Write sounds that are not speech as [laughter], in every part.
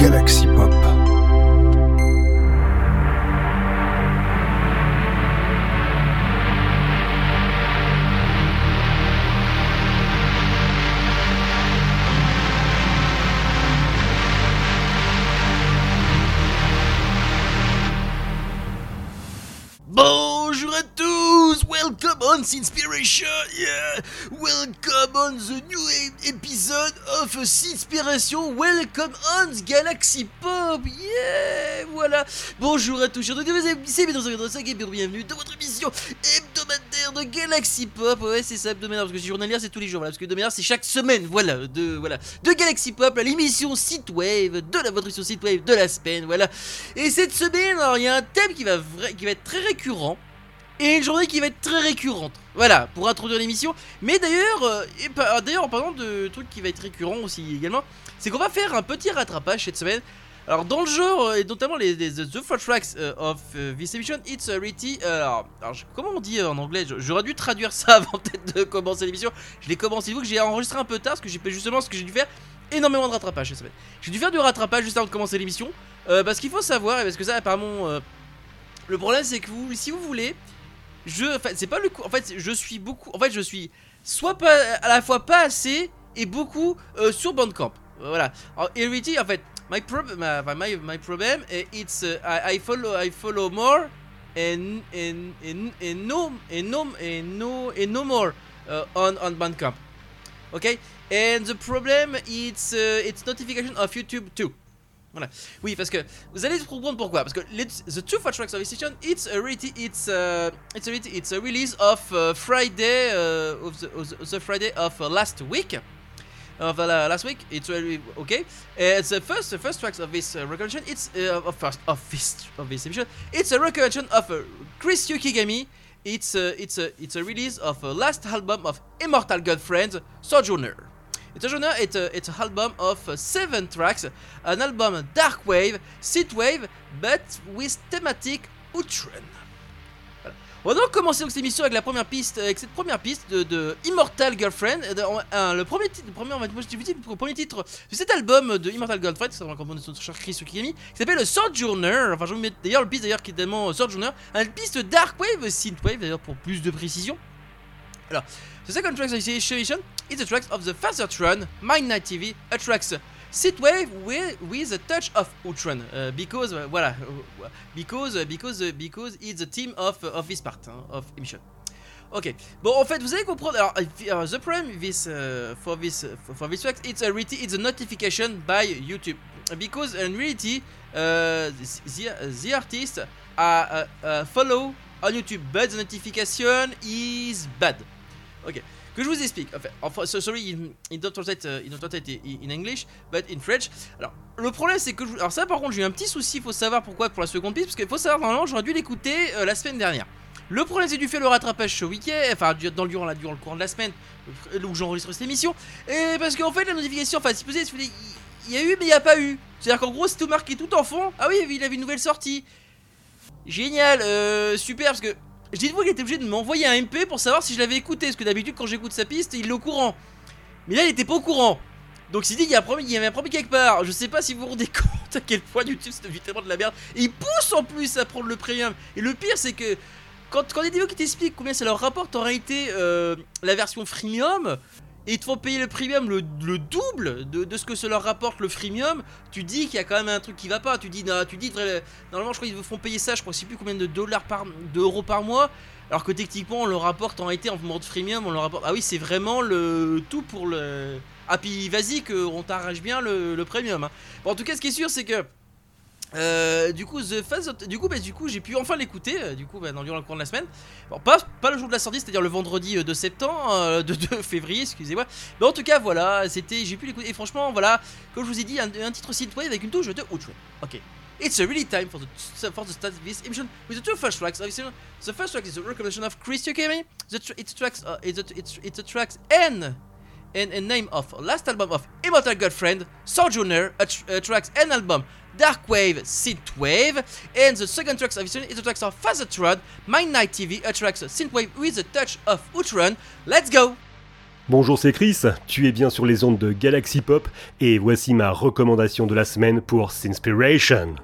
Galaxy Pop. Bonjour à tous, welcome on Sinspiration, yeah, welcome on the new of Sinspiration, welcome on Galaxy Pop, yeah, voilà. Bonjour à tous, chers c'est et bienvenue dans votre émission hebdomadaire de Galaxy Pop, ouais c'est ça hebdomadaire parce que journalière c'est tous les jours, voilà, parce que hebdomadaire c'est chaque semaine, voilà, de voilà, de Galaxy Pop, l'émission Synthwave, de la votre émission Synthwave de la semaine, voilà. Et cette semaine, alors il y a un thème qui va qui va être très récurrent et une journée qui va être très récurrente. Voilà, pour introduire l'émission. Mais d'ailleurs, euh, par- d'ailleurs en parlant de trucs qui va être récurrent aussi également, c'est qu'on va faire un petit rattrapage cette semaine. Alors dans le genre, euh, et notamment les, The Four Tracks euh, of this emission, it's a reality. euh, alors, comment on dit en anglais? J'aurais dû traduire ça [laughs] avant peut-être de commencer l'émission. Je l'ai commencé, vous que j'ai enregistré un peu tard, parce que j'ai justement ce que j'ai dû faire énormément de rattrapage cette semaine. J'ai dû faire du rattrapage juste avant de commencer l'émission, parce qu'il faut savoir, et parce que ça apparemment, euh, le problème c'est que vous, si vous voulez, je, c'est pas le coup. En fait, je suis beaucoup. En fait, je suis soit pas à la fois pas assez et beaucoup euh, sur Bandcamp. Euh, Voilà. Alors, Heredity, en fait, my problem, my, my problem, eh, it's uh, I, I follow, I follow more and and and, and no and no and no and no more uh, on on Bandcamp. Okay? And the problem, it's uh, it's notification of YouTube too. Voilà. Oui, parce que vous allez comprendre pourquoi. Parce que the two for tracks of session, it's a reality, it's a, it's a, reality- it's a release of uh, Friday uh, of, the, of the- Friday of uh, last week. Of uh, last week, it's really okay. Uh, the first, the first tracks of this uh, recollection, it's uh, of first of this of this emission. It's a recollection of uh, Chris Yukigami. It's a, it's a, it's a release of last album of Immortal Girlfriend, Sojourner. It's a, it's an album of uh, seven tracks, an album dark wave, synthwave, but with thematic outrun. Voilà. On va donc commencer donc cette émission avec la première piste, avec cette première piste de, Immortal Girlfriend. Euh, un- le premier titre, le premier, moi, je dis le premier titre de cet album de Immortal Girlfriend, c'est un de son cher Chris Okigami, qui s'appelle Sojourner. Enfin, je vais vous mettre d'ailleurs le piste d'ailleurs qui est tellement euh, Sojourner, une piste dark wave, synthwave d'ailleurs pour plus de précision. Alors, the second track of this edition is the tracks of the Fast Run, Mind Night TV, a tracks synthwave with, with a touch of Outrun, uh, because uh, voilà, uh, because uh, because uh, because it's the team of uh, of this part hein, of emission. Ok, bon en fait vous allez comprendre. Alors uh, the problem this uh, for this uh, for, this track it's a it's a notification by YouTube because in reality uh, the the artist uh, uh, uh, follow on YouTube but the notification is bad. Ok, que je vous explique. Enfin, enfin so- sorry, in, in translate, uh, in translate in, English, but in French. Alors, le problème c'est que, je- alors ça par contre, j'ai eu un petit souci. Il faut savoir pourquoi pour la seconde piste, parce qu'il faut savoir normalement, j'aurais dû l'écouter euh, la semaine dernière. Le problème c'est que j'ai fait le rattrapage ce week-end, enfin dans le durant, la- durant le cours de la semaine, euh, où j'enregistre cette émission, et parce qu'en fait la notification, enfin si vous voulez, il y a eu mais il n'y a pas eu. C'est-à-dire qu'en gros c'est tout marqué tout en fond. Ah oui, il avait une nouvelle sortie. Génial, euh, super, parce que dites-vous qu'il était obligé de m'envoyer un MP pour savoir si je l'avais écouté, parce que d'habitude quand j'écoute sa piste, il est au courant. Mais là il était pas au courant. Donc il dit qu'il y, a un problème- il y avait un problème quelque part. Je sais pas si vous vous rendez [laughs] compte à quel point YouTube c'est évidemment de la merde. Et il pousse en plus à prendre le premium. Et le pire c'est que quand, quand des vidéos qui t'expliquent combien ça leur rapporte en réalité euh, la version freemium, et ils te font payer le premium le, le double de, ce que ça leur rapporte le freemium, tu dis qu'il y a quand même un truc qui va pas. Tu dis, non, tu dis normalement je crois qu'ils vous font payer ça, je crois, je sais plus combien de dollars par, d'euros par mois. Alors que techniquement on le rapporte en réalité en mode freemium, on le rapporte. Ah oui, c'est vraiment le tout pour le. Ah puis vas-y qu'on t'arrache bien le, le premium. hein. Bon, en tout cas, ce qui est sûr, c'est que euh, du coup, The du coup, bah, du coup, j'ai pu enfin l'écouter. euh, Du coup, bah, dans durant le cours de la semaine. Bon, pas, pas le jour de la sortie, c'est-à-dire le vendredi euh, de septembre, de, février, excusez-moi. Mais en tout cas, voilà, c'était, j'ai pu l'écouter. Et franchement, voilà, comme je vous ai dit, un, un titre synthwave avec une touche de outrun. Ok. It's a really time for the for the start of this emission with the two first tracks. The first track is a recommendation of Chris Yukimi. The tr- it's tracks uh, it's a, it's a tracks and and a name of last album of Immortal Girlfriend, Sojourner, a, tr- a tracks and album Dark Wave, Synthwave, and the second tracks of this is the tracks of Phasatron, Mind Night TV, a tracks Synthwave with a touch of Outrun. Let's go! Bonjour, c'est Chris, tu es bien sur les ondes de Galaxy Pop et voici ma recommandation de la semaine pour Sinspiration.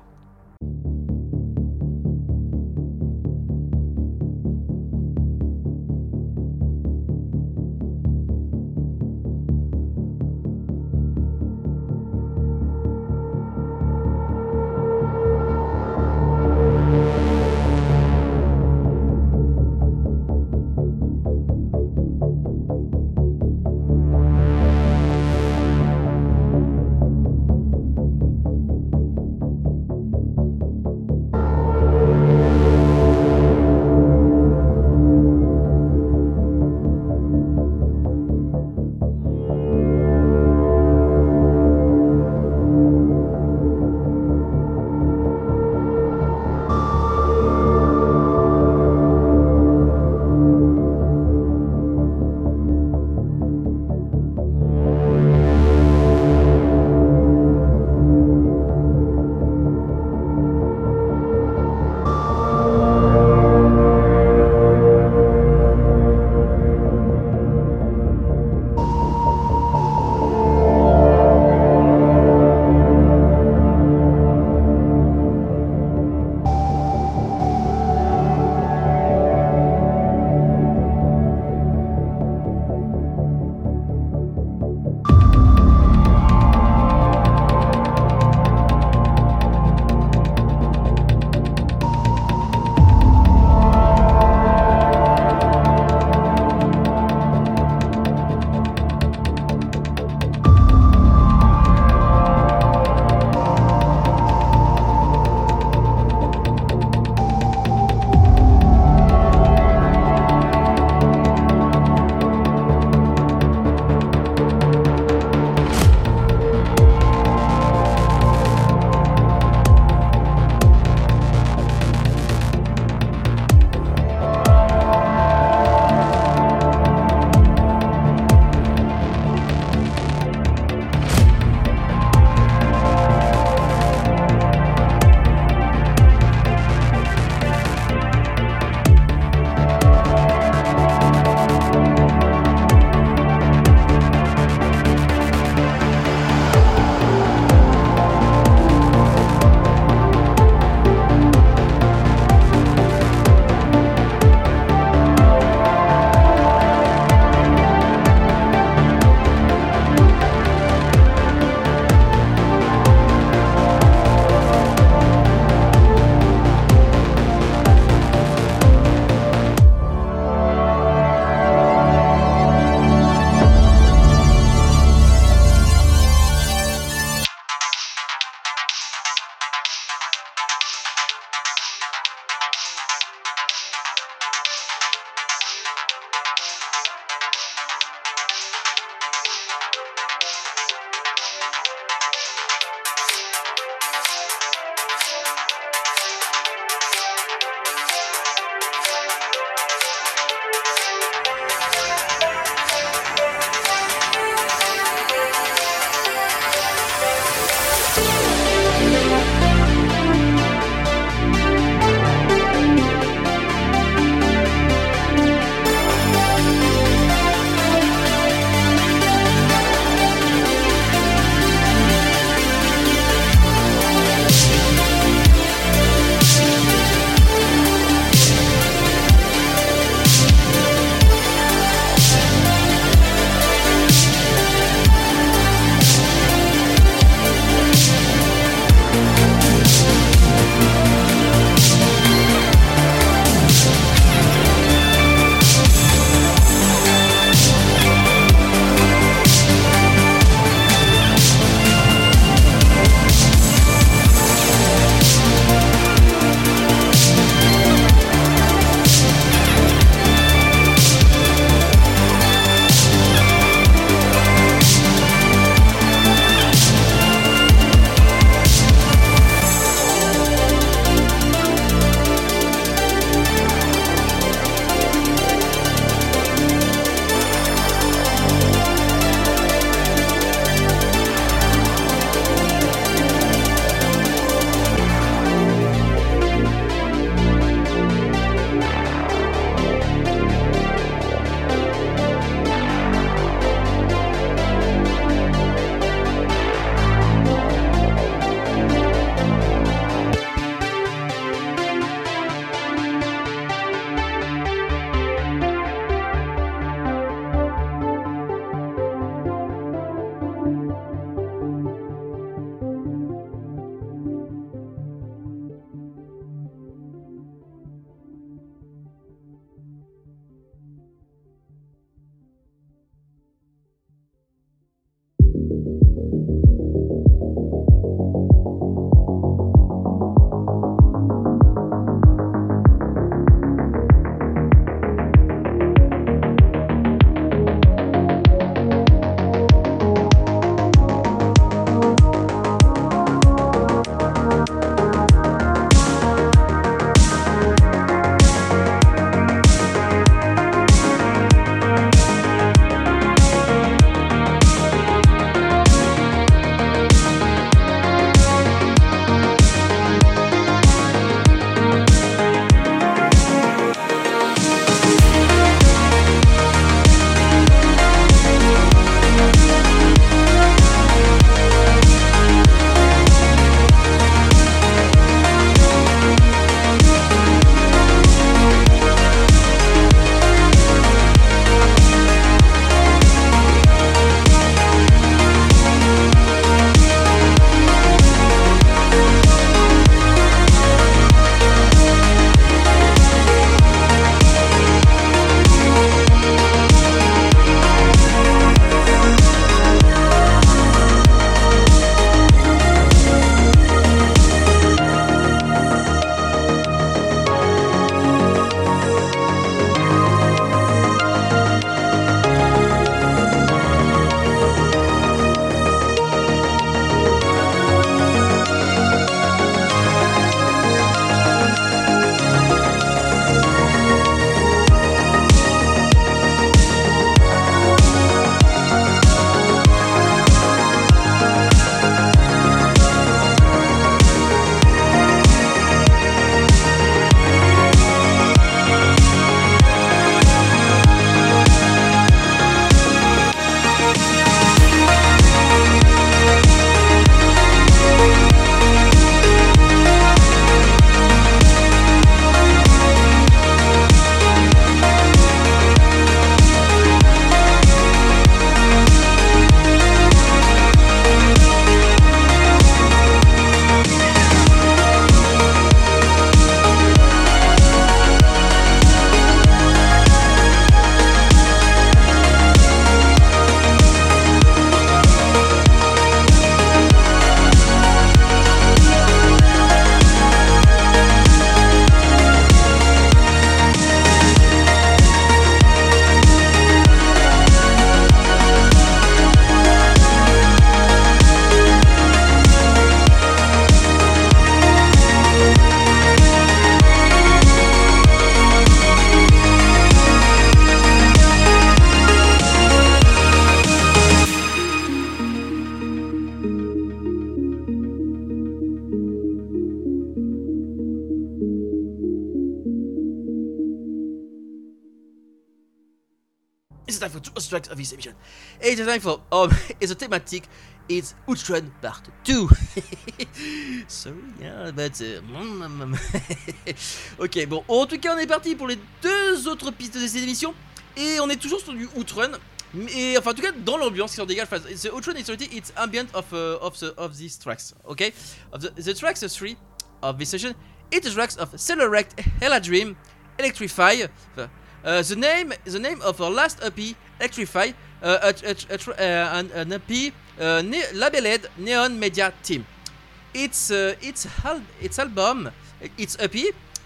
It's time for two tracks of this emission? It's time for um, [laughs] it's a thematic. It's Outrun Part 2. [laughs] Sorry, yeah, but. Uh, [laughs] ok, bon, en tout cas, on est parti pour les deux autres pistes de cette émission. Et on est toujours sur du Outrun. Mais enfin, en tout cas, dans l'ambiance qui s'en dégage. The Outrun is it's ambient of, uh, of, the, these tracks. Ok? The, tracks 3 of this session. It is tracks of Celerect, Hella Dream, Electrify. The name the name of our last EP, Electrify, uh, a, a, a, uh, an, an EP uh, ne labeled Neon Media Team. It's uh, it's al its album, it's EP,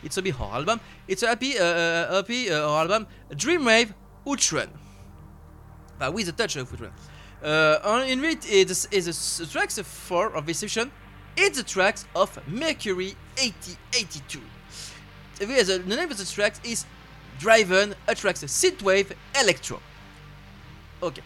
it's EP or album, it's a EP uh, EP or album, Dreamwave Outrun. Uh, with a touch of Outrun. Uh, in it is is the tracks four of this session. It's the tracks of Mercury 8082. The name of the tracks is Driven Attracts Synthwave Electro. Ok.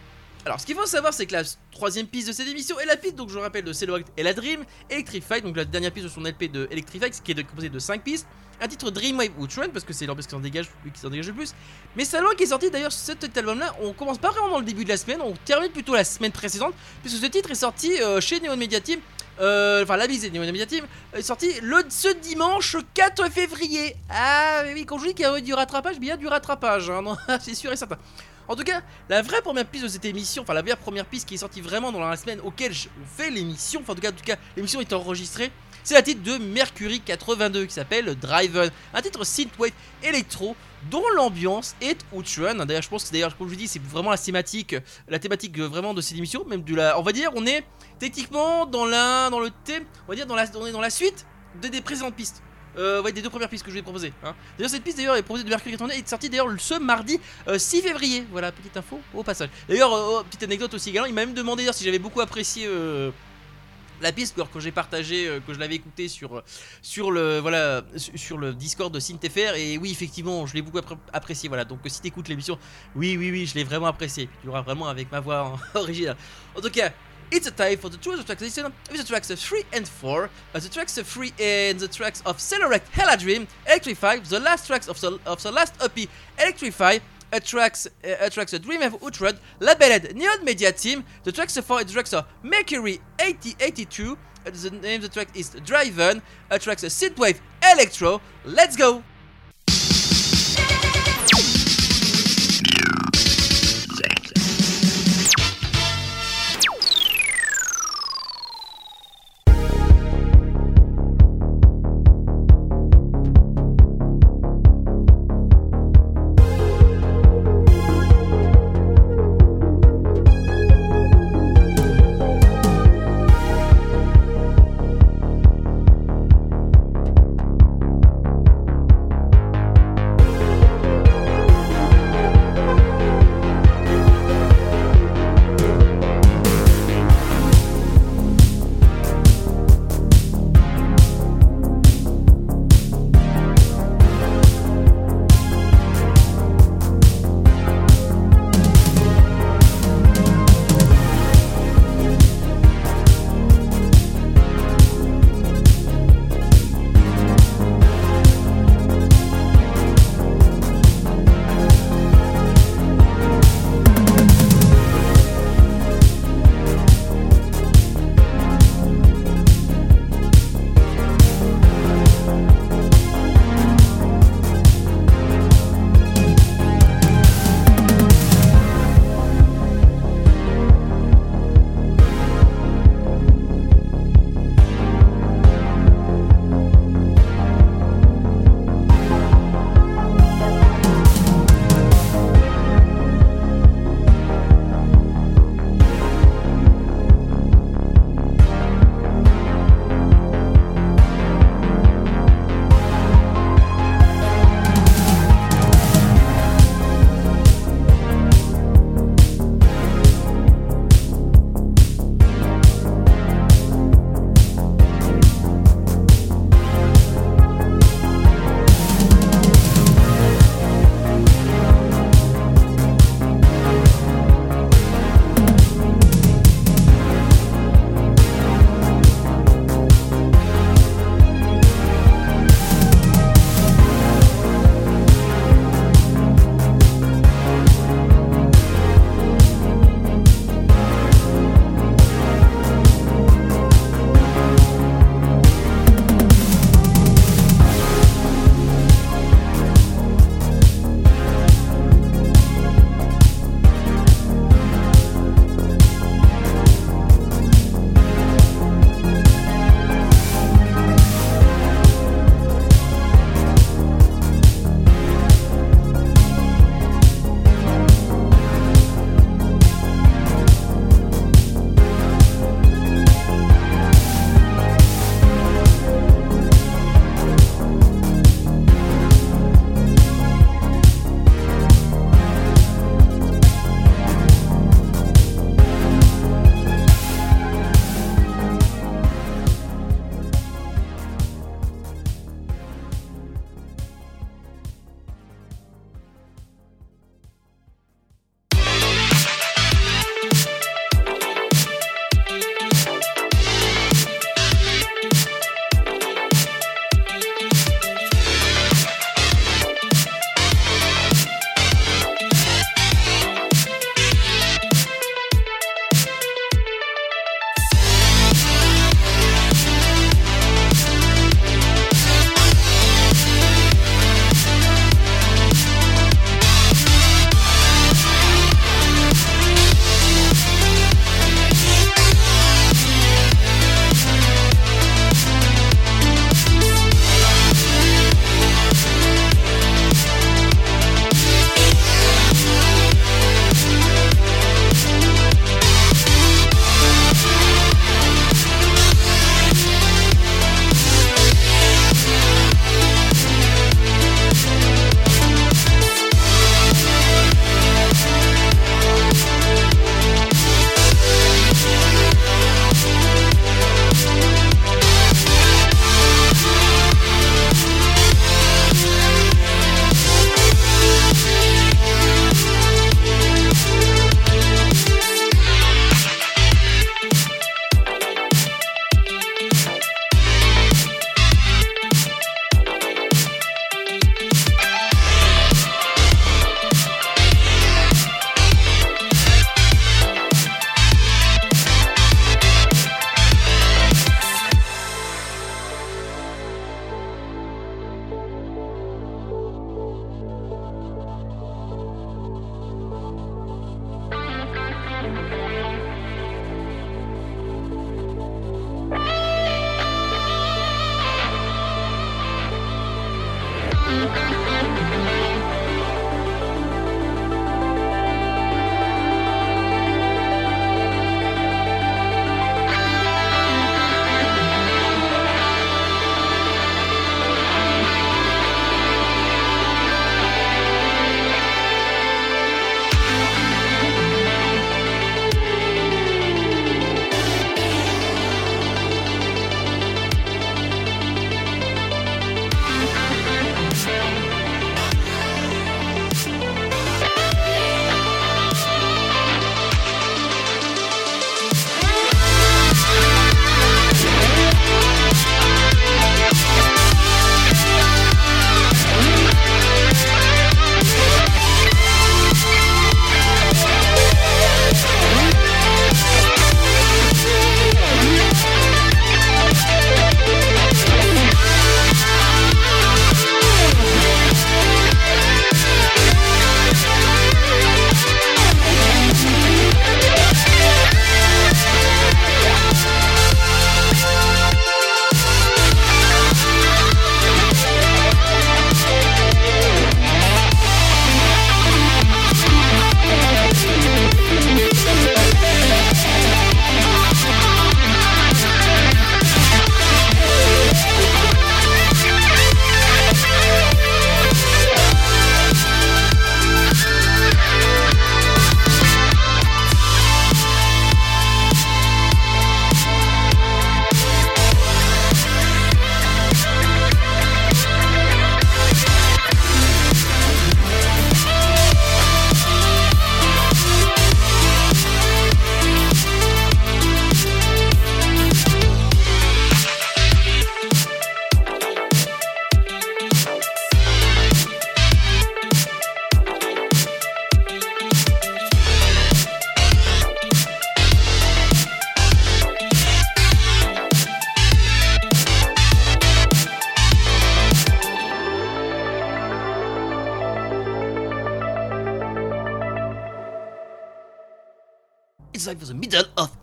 Alors, ce qu'il faut savoir, c'est que la troisième piste de cette émission est la piste, donc je rappelle, de Cellorect et la Dream, Electrify, donc la dernière piste de son LP de Electrify, qui est composé de 5 pistes. Un titre Dreamwave ou Trend, parce que c'est l'ambiance qui s'en dégage, qui s'en le plus. Mais qui est sorti d'ailleurs, cet album-là, on commence pas vraiment dans le début de la semaine, on termine plutôt la semaine précédente, puisque ce titre est sorti euh, chez Neon Media Team euh, enfin la Media Team est sorti le, ce dimanche 4 février. Ah oui, quand je dis qu'il y a du rattrapage, bien du rattrapage, hein, [laughs] c'est sûr et certain. En tout cas, la vraie première piste de cette émission, enfin la vraie première piste qui est sortie vraiment dans la semaine auquel je fais l'émission, enfin en tout cas, en tout cas l'émission est enregistrée, c'est la titre de Mercury 82 qui s'appelle Driven, un titre synthwave électro dont l'ambiance est outrun. D'ailleurs, je pense que d'ailleurs, comme je vous dis, c'est vraiment la thématique, la thématique vraiment de cette émission, même de la, on va dire, on est techniquement dans la, dans le thème, on va dire dans la, on est dans la suite de, des présentes pistes euh, ouais, des deux premières pistes que je vais proposer. Hein. D'ailleurs, cette piste d'ailleurs est proposée de Mercury et est sortie d'ailleurs ce mardi 6 euh, février. Voilà, petite info au passage. D'ailleurs, euh, oh, petite anecdote aussi également, il m'a même demandé d'ailleurs si j'avais beaucoup apprécié euh, la piste quand j'ai partagé que je l'avais écouté sur sur le voilà sur le Discord de SynthFR et oui effectivement je l'ai beaucoup apprécié. Voilà. Donc si t'écoutes l'émission oui oui oui je l'ai vraiment apprécié. Tu auras vraiment avec ma voix [laughs] originale. En tout cas It's a time for the two tracks listen with the tracks 3 and 4, uh, the tracks 3 and the tracks of Celerect Hella Dream, Electrify, the last tracks of the, of the last EP, Electrify, attracts uh, attracts a Dream of Utrud, labeled Neon Media Team. The tracks for the tracks are Mercury 8082. Uh, the name of the track is Driven. Attracts a synthwave electro. Let's go.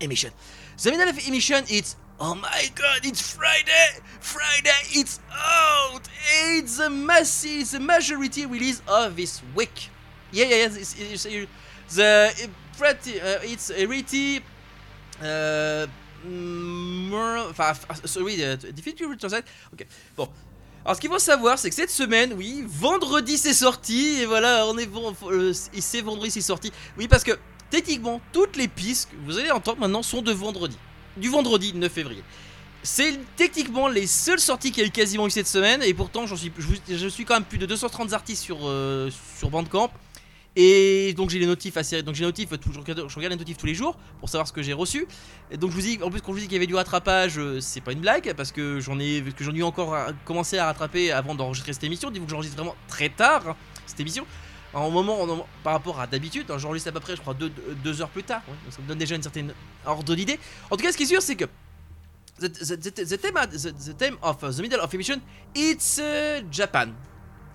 Emission. The middle of emission, it's oh my god, it's Friday, Friday, it's out. It's the massive, the majority release of this week. Yeah, yeah, yeah. It's, it's, it's, the uh, pretty, uh, it's already. Uh, more, enfin, sorry, uh, difficult to translate. Ok, bon. Alors ce qu'il faut savoir, c'est que cette semaine, oui, vendredi c'est sorti, et voilà, on est bon, euh, c'est vendredi c'est sorti. Oui, parce que techniquement, toutes les pistes que vous allez entendre maintenant sont de vendredi. Du vendredi 9 février. C'est techniquement les seules sorties qu'il y a eu quasiment eu cette semaine, et pourtant je, suis quand même plus de 230 artistes sur, euh, sur Bandcamp. Et donc j'ai les notifs assez. Donc j'ai les notifs, je regarde, les notifs tous les jours pour savoir ce que j'ai reçu. Et donc je vous dis, en plus quand je vous dis qu'il y avait du rattrapage, euh, c'est pas une blague parce que j'en ai, que ai encore commencé à rattraper avant d'enregistrer cette émission. Dites-vous que j'enregistre vraiment très tard hein, cette émission. En moment, par rapport à d'habitude, hein, j'enregistre à peu près, je crois, deux, heures plus tard. donc ça me donne déjà une certaine ordre d'idée. En tout cas, ce qui est sûr, c'est que the, the, theme, the, of the middle of emission, it's uh, Japan.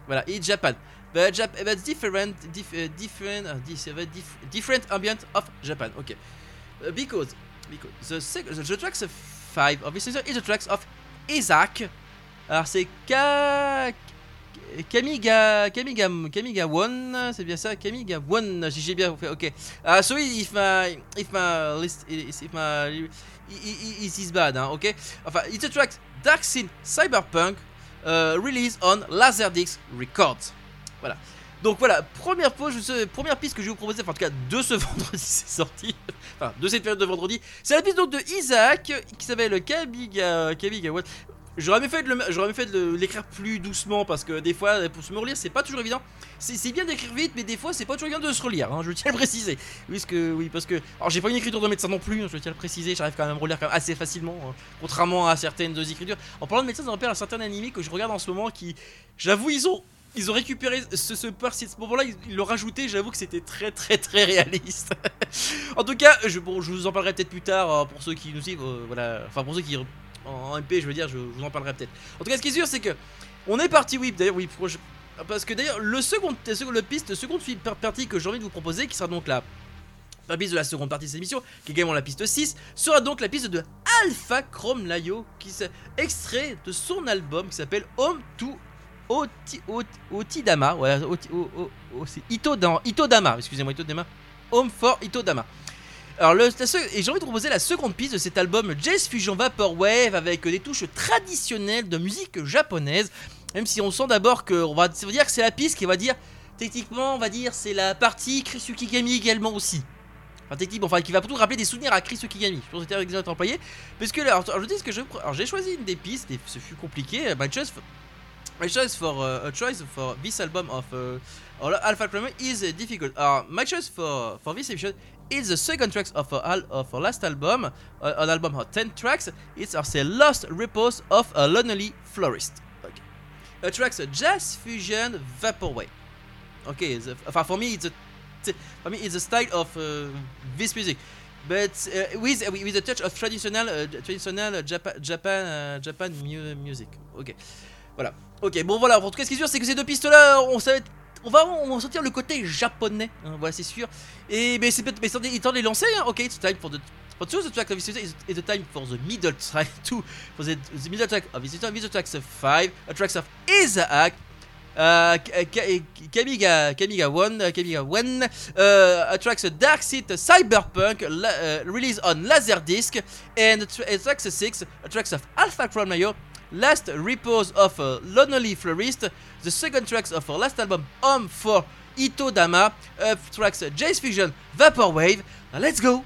Voilà, it's Japan. But, Jap but different, dif uh, different, uh, dif different ambient of Japan. Uh, because the, the, tracks of five of this is the tracks of Isaac. Alors c'est Ka Kamiga Kamiga Kamiga One, c'est bien ça, Kamiga One. J'ai bien fait, ok. Uh, sorry if my if my list if my is is bad, hein, ok. Enfin, it's a track Dark Scene Cyberpunk uh, released on Laserdisc Records. Voilà. Donc voilà, première, piste que je vais vous proposer, enfin en tout cas de ce [laughs] vendredi c'est sorti, enfin de cette période de vendredi, c'est la piste donc de Isaac qui s'appelle Kabiga, Kabiga What J'aurais mieux fait de l'écrire plus doucement parce que des fois pour se me relire c'est pas toujours évident. C'est bien d'écrire vite mais des fois c'est pas toujours évident de se relire, hein, je tiens à le préciser. Oui, parce que j'ai pas une écriture de médecin non plus, hein, je tiens à le préciser, j'arrive quand même à me relire assez facilement, hein, contrairement à certaines écritures. En parlant de médecin, ça me rappelle un certain animé que je regarde en ce moment qui, j'avoue, ils ont récupéré ce, ce à ce moment-là, ils l'ont rajouté. J'avoue que c'était très très très réaliste. [laughs] en tout cas, je, bon, je vous en parlerai peut-être plus tard pour ceux qui nous suivent. Euh, enfin pour ceux qui en MP, je veux dire, je, vous en parlerai peut-être. En tout cas, ce qui est sûr, c'est que on est parti. Oui, d'ailleurs, oui, parce que d'ailleurs, le second, le piste, seconde partie que j'ai envie de vous proposer, qui sera donc la piste de la seconde partie de cette émission, qui est également la piste 6, sera donc la piste de Alpha Chrome Layo, qui s'est extrait de son album qui s'appelle Home to Otidama, voilà, c'est Itodama, excusez-moi, Itodama, Home for Itodama. Alors, le, et j'ai envie de proposer la seconde piste de cet album Jazz Fusion Vaporwave avec des touches traditionnelles de musique japonaise. Même si on sent d'abord que on va, dire que c'est la piste qui va dire, techniquement, on va dire, c'est la partie Chris Kigami également aussi. Enfin, techniquement, enfin, qui va plutôt rappeler des souvenirs à Chris Kigami. Je pense que c'était exactement employé. Parce que, alors, je dis ce que je. Alors, j'ai choisi une des pistes, et ce fut compliqué. My choice My choice for uh, choice for this album of uh, Alpha Chrome is difficult. Uh, my choice for for this episode is the second tracks of uh, of our last album, uh, an album of ten tracks. It's our say Lost Repose of a Lonely Florist. Okay, a tracks jazz fusion vaporwave. Okay, the, for me it's a it's style of uh, this music but uh, with with a touch of traditional uh, traditional uh, music. Okay, voilà. Ok, bon voilà, en tout cas ce qui est sûr c'est que ces deux pistes là, on, ça va on va, on va sentir le côté japonais, hein, voilà c'est sûr. Et mais c'est peut-être, mais il de les lancer, hein. ok, it's time for the But the track of this is the time for the middle track [laughs] two for the, the middle track of this middle tracks of five, a tracks of Isaac, uh, Kamiga Kamiga One, uh, Kamiga One, uh, a tracks of Dark Seat Cyberpunk uh, released on Laserdisc, and a tracks six, a tracks of Alpha Chrome Mayo Last Repose of a Lonely Florist, the second tracks of our last album, Home for Itodama, uh, tracks Jace Fusion, Vaporwave. let's go!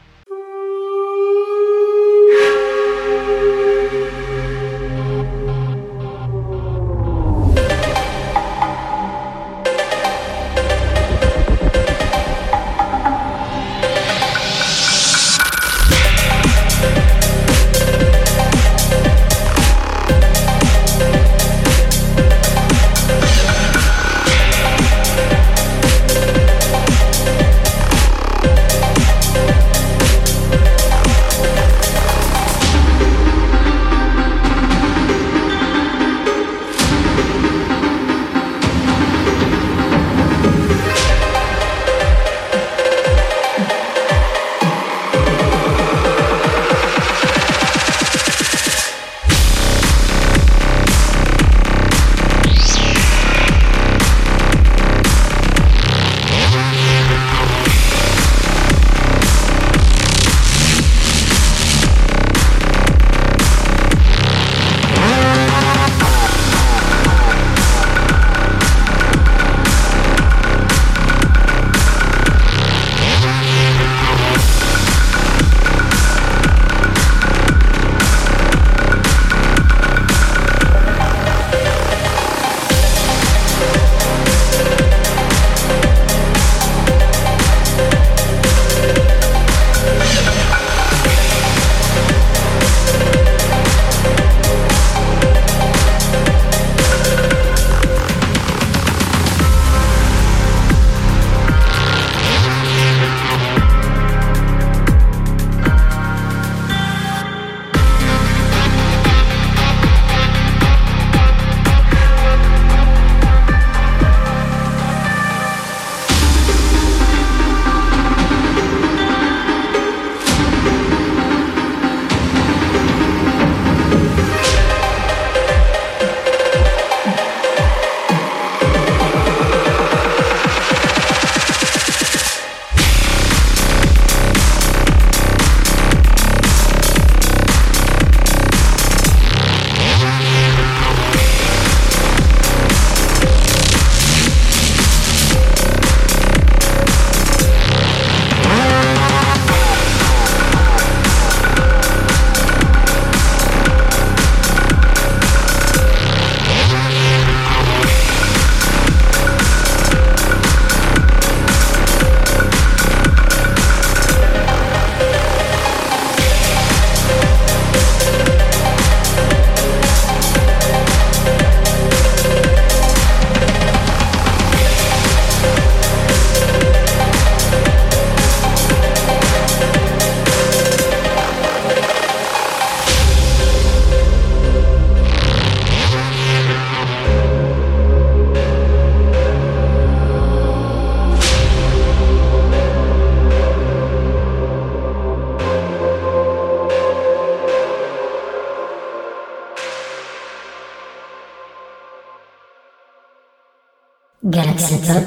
Galaxy Pop.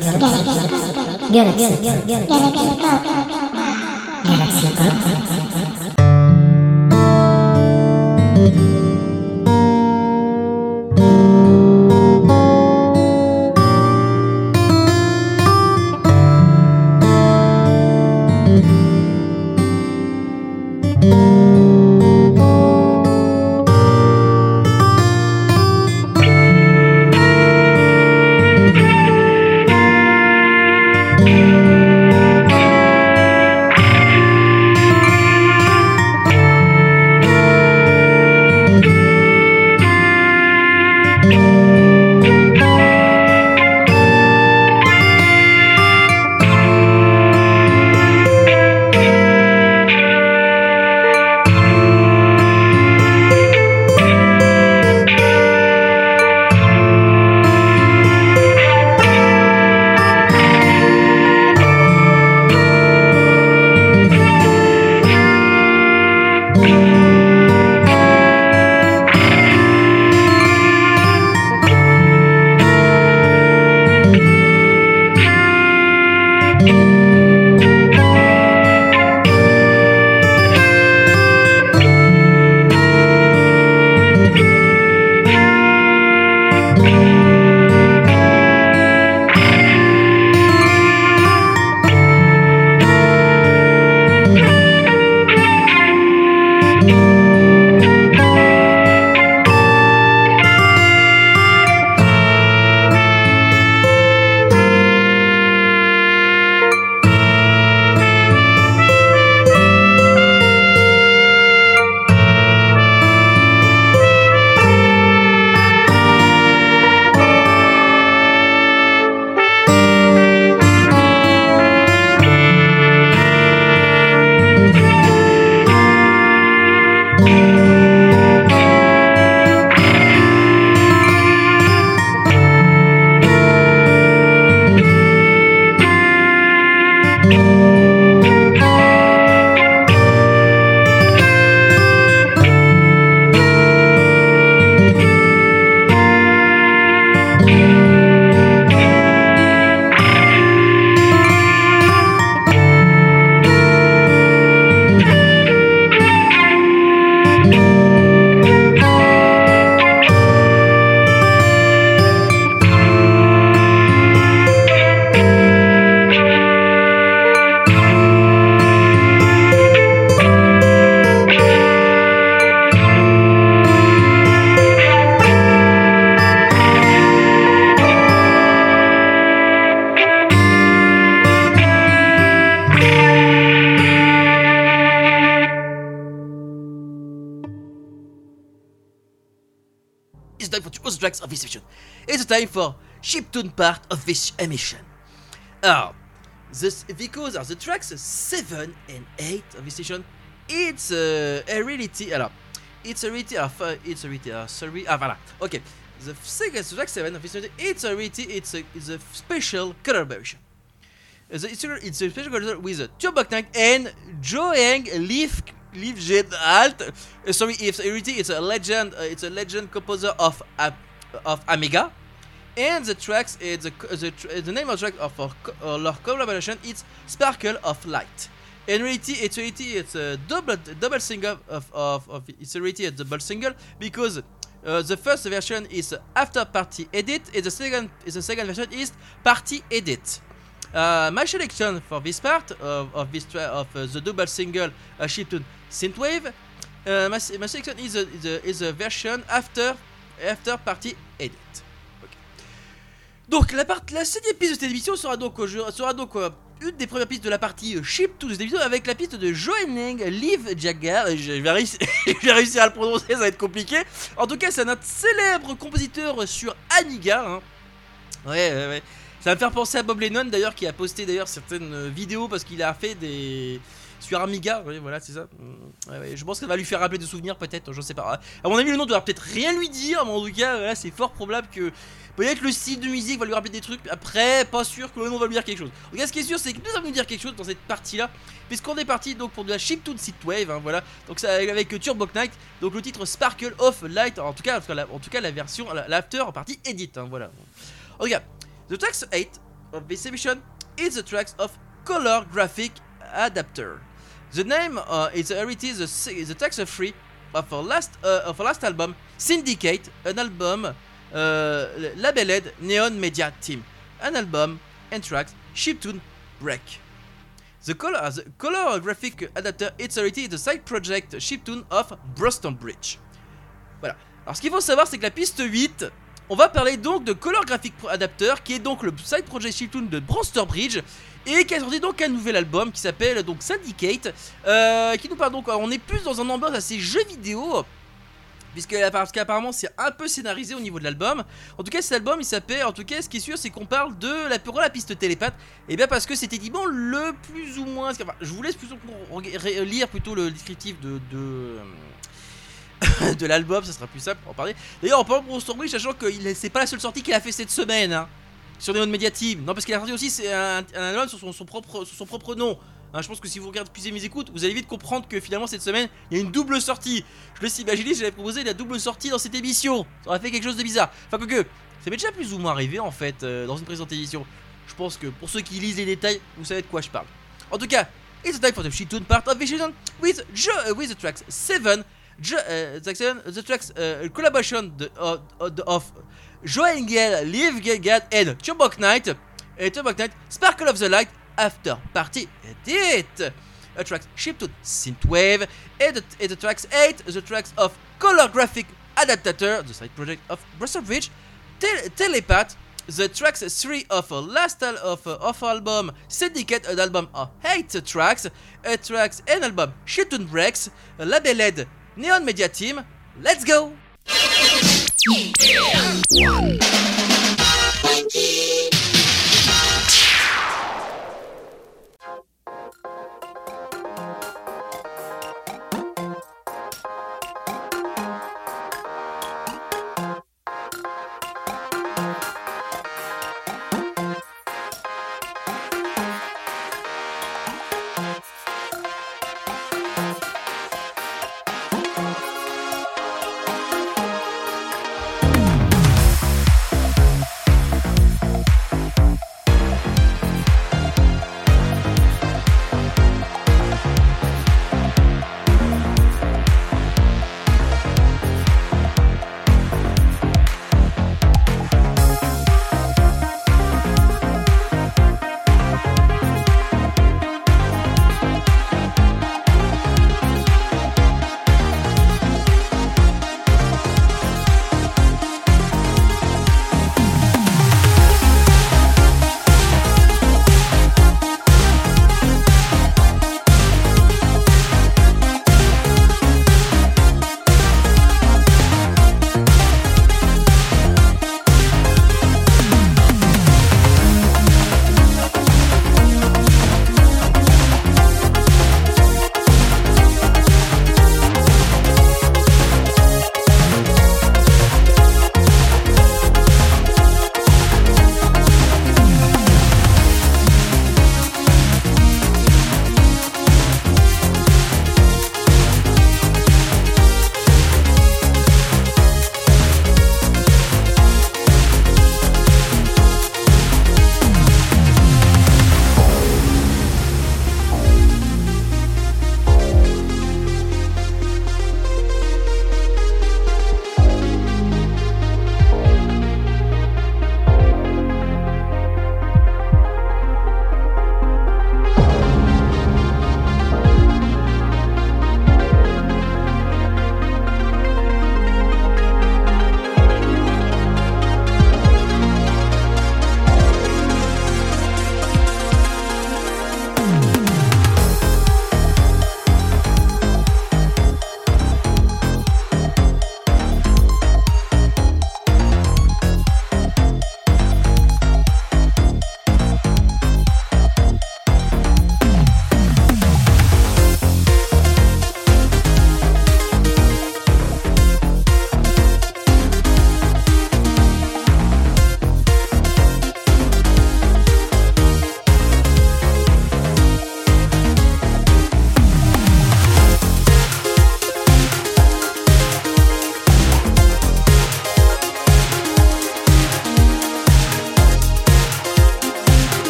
Galaxy Pop. Galaxy Pop. For chiptune part of this emission. Alors, the, because of the tracks 7 and 8 of this station, it's uh, a reality. Alors, it's a reality. of fa- it's a reality. Alors, sorry. Ah, voilà. Ok. The second track 7 of this station, it's a reality. It's a, it's a special collaboration. Uh, It's a, it's a special collaboration with uh, Turbo Knight and Joang Leaf Live Jed Alt. Uh, sorry, it's Rarity. It's a legend. Uh, it's a legend composer of uh, of Amiga. And the tracks, uh, the the, the name of the track of our, uh, collaboration is Sparkle of Light. In reality, it's reality, it's a double double single of it's already a double single because uh, the first version is after party edit, and the second is the second version is party edit. Uh, my selection for this part of, of this of the double single uh, to Synthwave, my, se- my selection is a, is a, is a version after after party edit. Donc la part, septième piste de cette émission sera donc donc euh, une des premières pistes de la partie euh, Ship to cette émission avec la piste de Joining Liv Jagger. [laughs] Je vais, réussir, à le prononcer, ça va être compliqué. En tout cas, c'est un célèbre compositeur sur Amiga. hein. Ouais, ouais, ouais. Ça va me faire penser à Bob Lennon d'ailleurs qui a posté d'ailleurs certaines euh, vidéos parce qu'il a fait des sur Amiga, oui, voilà, c'est ça. Mm, Je pense que ça va lui faire rappeler des souvenirs, peut-être, je sais pas. À mon avis, le nom doit peut-être rien lui dire, mais en tout cas, c'est fort probable que peut-être le style de musique va lui rappeler des trucs. Après, pas sûr que le nom va lui dire quelque chose. En tout cas, ce qui est sûr, c'est que nous allons nous dire quelque chose dans cette partie-là, puisqu'on est parti donc pour de la chiptune synthwave, hein, voilà. Donc ça avec Turbo Knight, donc le titre Sparkle of Light, en tout cas, la, en tout cas, la version, la- l'after en partie edit, hein, voilà. En the tracks 8 of this emission is the tracks of color graphic adapter. The name uh, is already the, si- the tracks free of our last uh, of last album, Syndicate, an album uh, labeled Neon Media Team, an album and tracks chiptune break. The color, the color graphic adapter it's already the side project chiptune of Bridge. Voilà. Alors ce qu'il faut savoir c'est que la piste 8, on va parler donc de Color Graphic Adapter qui est donc le side project chiptune de Bridge et qui a sorti donc un nouvel album qui s'appelle donc Syndicate euh, qui nous parle donc on est plus dans un ambiance assez jeu vidéo parce qu'apparemment c'est un peu scénarisé au niveau de l'album. En tout cas cet album il s'appelle en tout cas ce qui est sûr c'est qu'on parle de la pour la piste télépathe et bien parce que c'était évidemment le plus ou moins je vous laisse plutôt lire plutôt le descriptif de, de [laughs] de l'album, ça sera plus simple pour en parler. D'ailleurs, en parlant de Stormbridge, sachant que c'est pas la seule sortie qu'il a fait cette semaine hein, sur Neon Media Team. Non, parce qu'il a sorti aussi un, un album sur son propre, sur son propre nom. Hein, je pense que si vous regardez plus mes écoutes, vous allez vite comprendre que finalement cette semaine il y a une double sortie. Je imaginer si j'avais proposé la double sortie dans cette émission. Ça aurait fait quelque chose de bizarre. Enfin, que ça m'est déjà plus ou moins arrivé en fait euh, dans une précédente édition. Je pense que pour ceux qui lisent les détails, vous savez de quoi je parle. En tout cas, it's time for the shitune part of season with, jo uh, with the tracks 7 Jo- uh, the, the tracks uh, collaboration the, of, Joengel, Liv Gegad and Turbok Knight, Turbok Knight, Sparkle of the Light, After Party Edit. A tracks to Synthwave, and the, the tracks 8, the tracks of Color Graphic Adaptator, the side project of Brussels Bridge, Tel- Telepath, the tracks 3 of a last al- of, uh, of album Syndicate, an album of 8 tracks, uh, tracks and album Shitun Breaks, uh, labeled Neon Media Team. Let's go!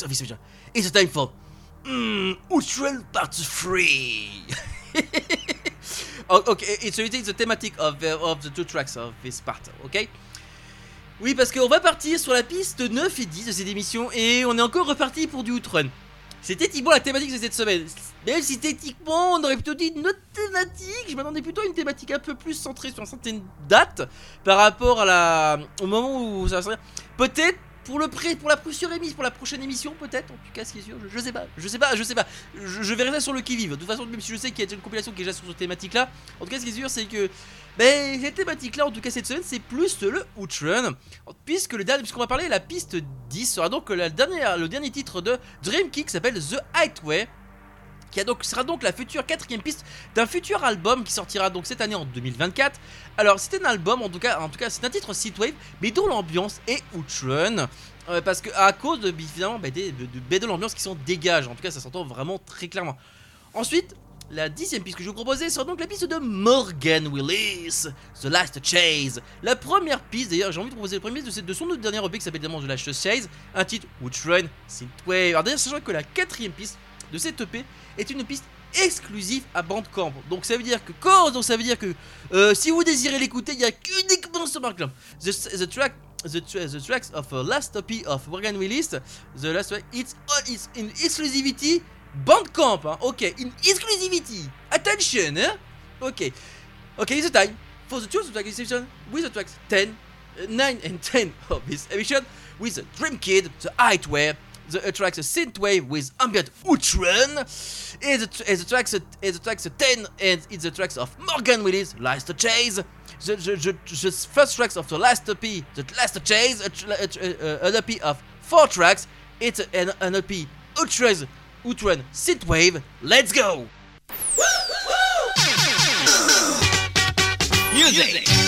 Tracks of episode. It's time for mm, Outrun Part 3. [laughs] Oh, okay, it's related the thematic of, uh, of the two tracks of this part, ok Oui, parce qu'on va partir sur la piste 9 et 10 de cette émission et on est encore reparti pour du Outrun. C'était typiquement la thématique de cette semaine. Même si techniquement on aurait plutôt dit une autre thématique, je m'attendais plutôt à une thématique un peu plus centrée sur une certaine date par rapport à la au moment où ça va sortir. Peut-être pour le pré, pour la prochaine émission, pour la prochaine émission peut-être. En tout cas, ce qui est sûr, je, sais pas, je sais pas, je sais pas. Je, je verrai ça sur le qui vive. De toute façon, même si je sais qu'il y a une compilation qui est déjà sur cette thématique-là, en tout cas, ce qui est sûr, c'est que ben, cette thématique-là, en tout cas cette semaine, c'est plus le Outrun, puisque le dernier, puisqu'on va parler, la piste 10 sera donc le dernier titre de Dream Kick qui s'appelle The Highway qui sera donc la future quatrième piste d'un futur album qui sortira donc cette année en 2024. Alors c'est un album, en tout cas, en tout cas c'est un titre synthwave, mais dont l'ambiance est outrun. Euh, parce que à cause de finalement bah, de, de- de l'ambiance qui s'en dégage, en tout cas ça s'entend vraiment très clairement. Ensuite, la dixième piste que je vous proposais sera donc la piste de Morgan Willis, The Last Chase. La première piste, d'ailleurs, j'ai envie de proposer le premier de, cette- de son autre dernier EP qui s'appelle The Last Chase, un titre Outrun Synthwave. Alors d'ailleurs, sachant que la quatrième piste de cette EP est une piste exclusive à Bandcamp. Donc ça veut dire que quand donc ça veut dire que euh, si vous désirez l'écouter, il y a qu'uniquement ce Bandcamp. The, the track The, tra- the tracks of uh, last EP of Morgan Willis, the last track, it's it's in exclusivity Bandcamp, hein. ok, in exclusivity. Attention, hein? ok, ok, it's the time for the two session with the tracks 10, uh, 9 and 10 of this edition with the Dream Kid, the Hightware, the uh, tracks Synthwave with ambient Outrun, and the, the tracks the tracks 10 and it's the tracks of Morgan Willis, Last Chase, the, the, the, the first tracks of the last EP, the last Chase, a, an EP of four tracks, it's an, an EP Outrun, Outrun Synthwave, let's go! Music!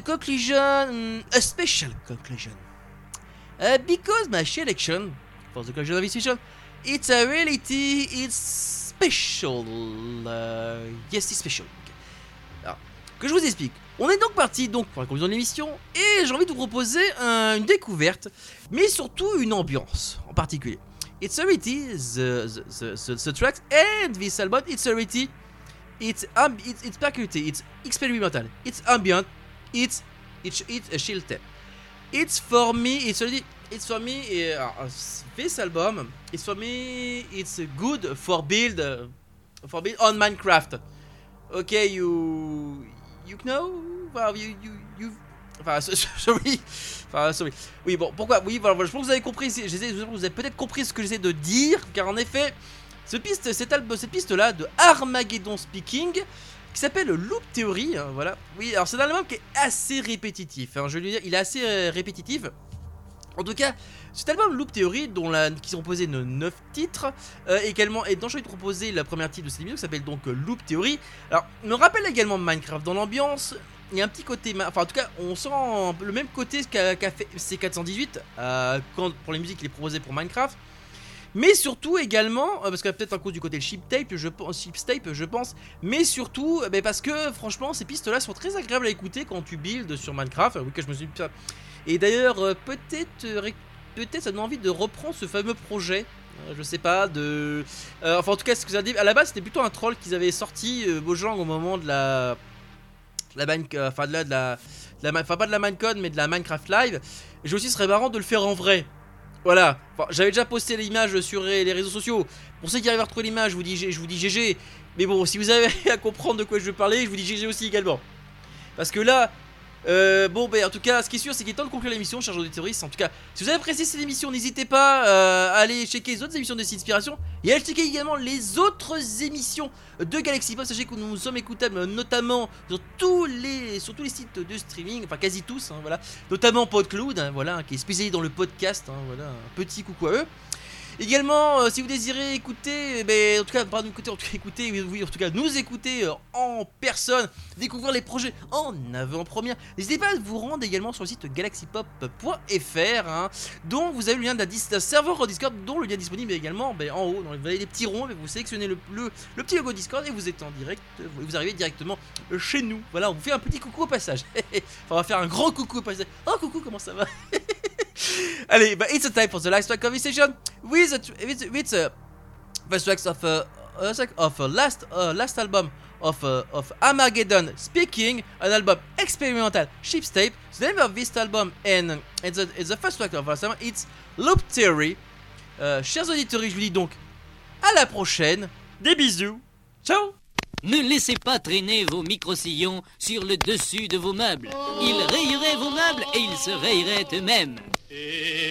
Conclusion, a special conclusion. Uh, because my selection for the conclusion of this emission, it's a reality, it's special. Uh, yes, it's special. Alors, que je vous explique. On est donc parti donc pour la conclusion de l'émission et j'ai envie de vous proposer un- une découverte, mais surtout une ambiance en particulier. It's a reality, the, the, the, the, tracks and this album, it's a reality, it's, it's, it's it's experimental, it's ambient, it's, it's, it's a chill tape. It's for me, it's already, it's for me, uh, this album, it's for me, it's good for build, for build on Minecraft. Okay, you, you know, well, you, you, you, enfin, so- [laughs] so- sorry, enfin, sorry. Oui, bon, pourquoi? Oui, voilà, je pense que vous avez compris, c'est- j'essaie- vous avez peut-être compris ce que j'essaie de dire, car en effet, ce piste, cette, cette piste-là de Armageddon Speaking, qui s'appelle Loop Theory, hein, voilà. Oui, alors c'est un album qui est assez répétitif, hein, je veux dire, il est assez euh, répétitif. En tout cas, cet album Loop Theory, dont la, qui sont composés de 9 titres, euh, également, et j'ai envie de proposer la première titre de cette émission qui s'appelle donc euh, Loop Theory. Alors, me rappelle également Minecraft dans l'ambiance. Il y a un petit côté, enfin en tout cas, on sent le même côté qu'a fait C418 euh, quand, pour les musiques qu'il est proposé pour Minecraft. Mais surtout également, euh, parce que peut-être à cause du côté chip tape, je pense, chip tape, je pense, mais surtout euh, ben, parce que franchement, ces pistes-là sont très agréables à écouter quand tu builds sur Minecraft. Oui, que je me suis. Et d'ailleurs, euh, peut-être, euh, peut-être, ça donne envie de reprendre ce fameux projet. euh, je sais pas, de. euh, enfin, en tout cas, ce que ça dit- à la base, c'était plutôt un troll qu'ils avaient sorti euh, Mojang au moment de la. La euh, enfin, de la, de de la enfin, pas de la Minecon, mais de la Minecraft Live. Je aussi, ce serait marrant de le faire en vrai. Voilà, j'avais déjà posté l'image sur les réseaux sociaux. Pour ceux qui arrivent à retrouver l'image, je vous dis, je vous dis GG. Mais bon, si vous avez [laughs] à comprendre de quoi je veux parler, je vous dis GG aussi également. Parce que là, euh, bon, ben en tout cas, ce qui est sûr, c'est qu'il est temps de conclure l'émission, chers auditeurs. En tout cas, si vous avez apprécié cette émission, n'hésitez pas euh, à aller checker les autres émissions de Site Inspiration et à checker également les autres émissions de Galaxy Pop. Sachez que nous sommes écoutables notamment sur tous les, sur tous les sites de streaming, enfin quasi tous, hein, voilà, notamment PodCloud, hein, voilà, hein, qui est spécialisé dans le podcast. voilà, un petit coucou à eux. Également, euh, si vous désirez écouter, eh ben, en tout cas, pardon, écouter, en tout cas, écouter, oui, oui, en tout cas, nous écouter euh, en personne, découvrir les projets en avant-première, n'hésitez pas à vous rendre également sur le site galaxypop.fr, hein, dont vous avez le lien d'un serveur Discord, dont le lien est disponible également ben, en haut, dans les, petits ronds, mais vous sélectionnez le, le, le petit logo Discord et vous êtes en direct, vous arrivez directement euh, chez nous. Voilà, on vous fait un petit coucou au passage. enfin, [laughs] on va faire un grand coucou au passage. Oh, coucou, comment ça va? [laughs] Allez, bah, it's a time for the track conversation with tr- with, with uh, first tracks of uh, uh, of uh, last uh, last album of uh, of Armageddon Speaking, an album experimental Ship's Tape. The name of this album and uh, it's, the the first track of album. It's Loop Theory. Euh, chers auditeurs, je vous dis donc à la prochaine. Des bisous. Ciao. Ne laissez pas traîner vos micro-sillons sur le dessus de vos meubles. Ils rayeraient vos meubles et ils se rayeraient eux-mêmes. Emil